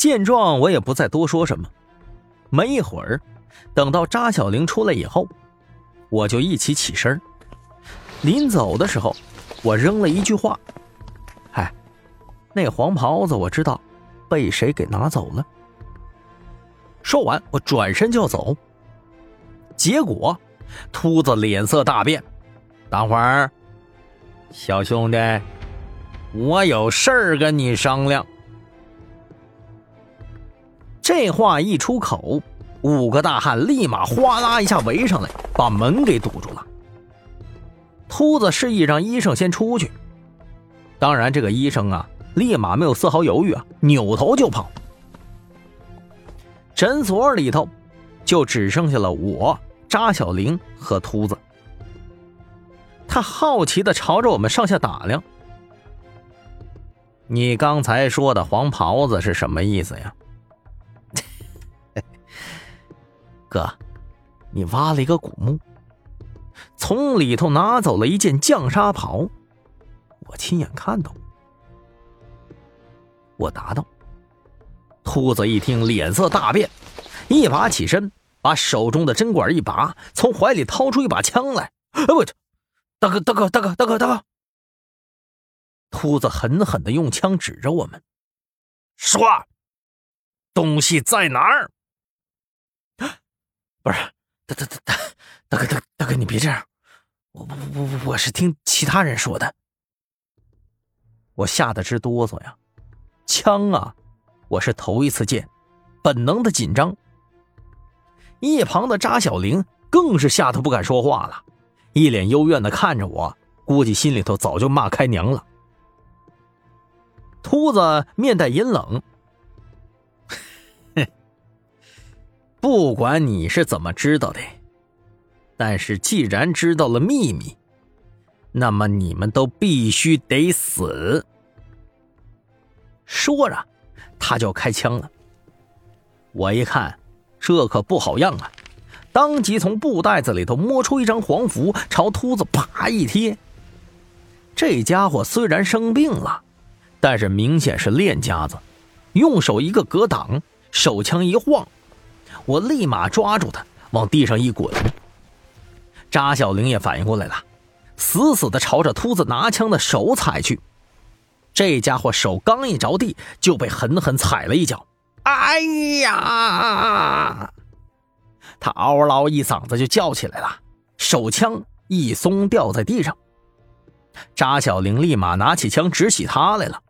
见状，我也不再多说什么。没一会儿，等到扎小玲出来以后，我就一起起身。临走的时候，我扔了一句话：“嗨，那黄袍子我知道被谁给拿走了。”说完，我转身就走。结果，秃子脸色大变。等会儿，小兄弟，我有事儿跟你商量。这话一出口，五个大汉立马哗啦一下围上来，把门给堵住了。秃子示意让医生先出去。当然，这个医生啊，立马没有丝毫犹豫啊，扭头就跑。诊所里头，就只剩下了我。扎小玲和秃子，他好奇的朝着我们上下打量。你刚才说的黄袍子是什么意思呀？哥，你挖了一个古墓，从里头拿走了一件绛纱袍，我亲眼看到。我答道。秃子一听，脸色大变，一把起身。把手中的针管一拔，从怀里掏出一把枪来。哎我去！大哥大哥大哥大哥大哥！秃子狠狠的用枪指着我们，说：“东西在哪儿？”不是，大大大大大哥大大哥，你别这样，我我我我是听其他人说的。我吓得直哆嗦呀，枪啊，我是头一次见，本能的紧张。一旁的扎小玲更是吓得不敢说话了，一脸幽怨的看着我，估计心里头早就骂开娘了。秃子面带阴冷，不管你是怎么知道的，但是既然知道了秘密，那么你们都必须得死。说着，他就开枪了。我一看。这可不好样啊！当即从布袋子里头摸出一张黄符，朝秃子啪一贴。这家伙虽然生病了，但是明显是练家子，用手一个格挡，手枪一晃，我立马抓住他，往地上一滚。扎小玲也反应过来了，死死的朝着秃子拿枪的手踩去。这家伙手刚一着地，就被狠狠踩了一脚。哎呀！他嗷嗷一嗓子就叫起来了，手枪一松掉在地上。扎小玲立马拿起枪直起他来了。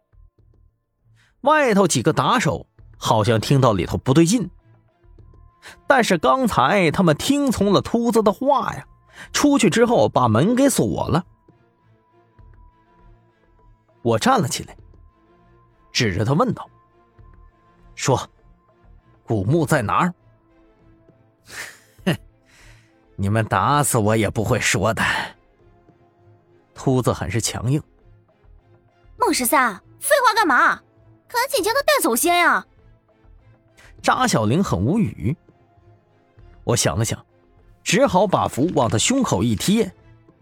外头几个打手好像听到里头不对劲，但是刚才他们听从了秃子的话呀，出去之后把门给锁了。我站了起来，指着他问道。说：“古墓在哪儿？”哼，你们打死我也不会说的。秃子很是强硬。孟十三，废话干嘛？赶紧将他带走先呀！扎小玲很无语。我想了想，只好把符往他胸口一贴，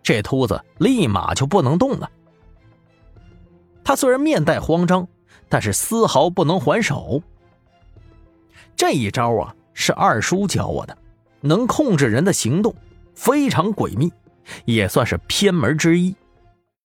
这秃子立马就不能动了。他虽然面带慌张，但是丝毫不能还手。这一招啊，是二叔教我的，能控制人的行动，非常诡秘，也算是偏门之一。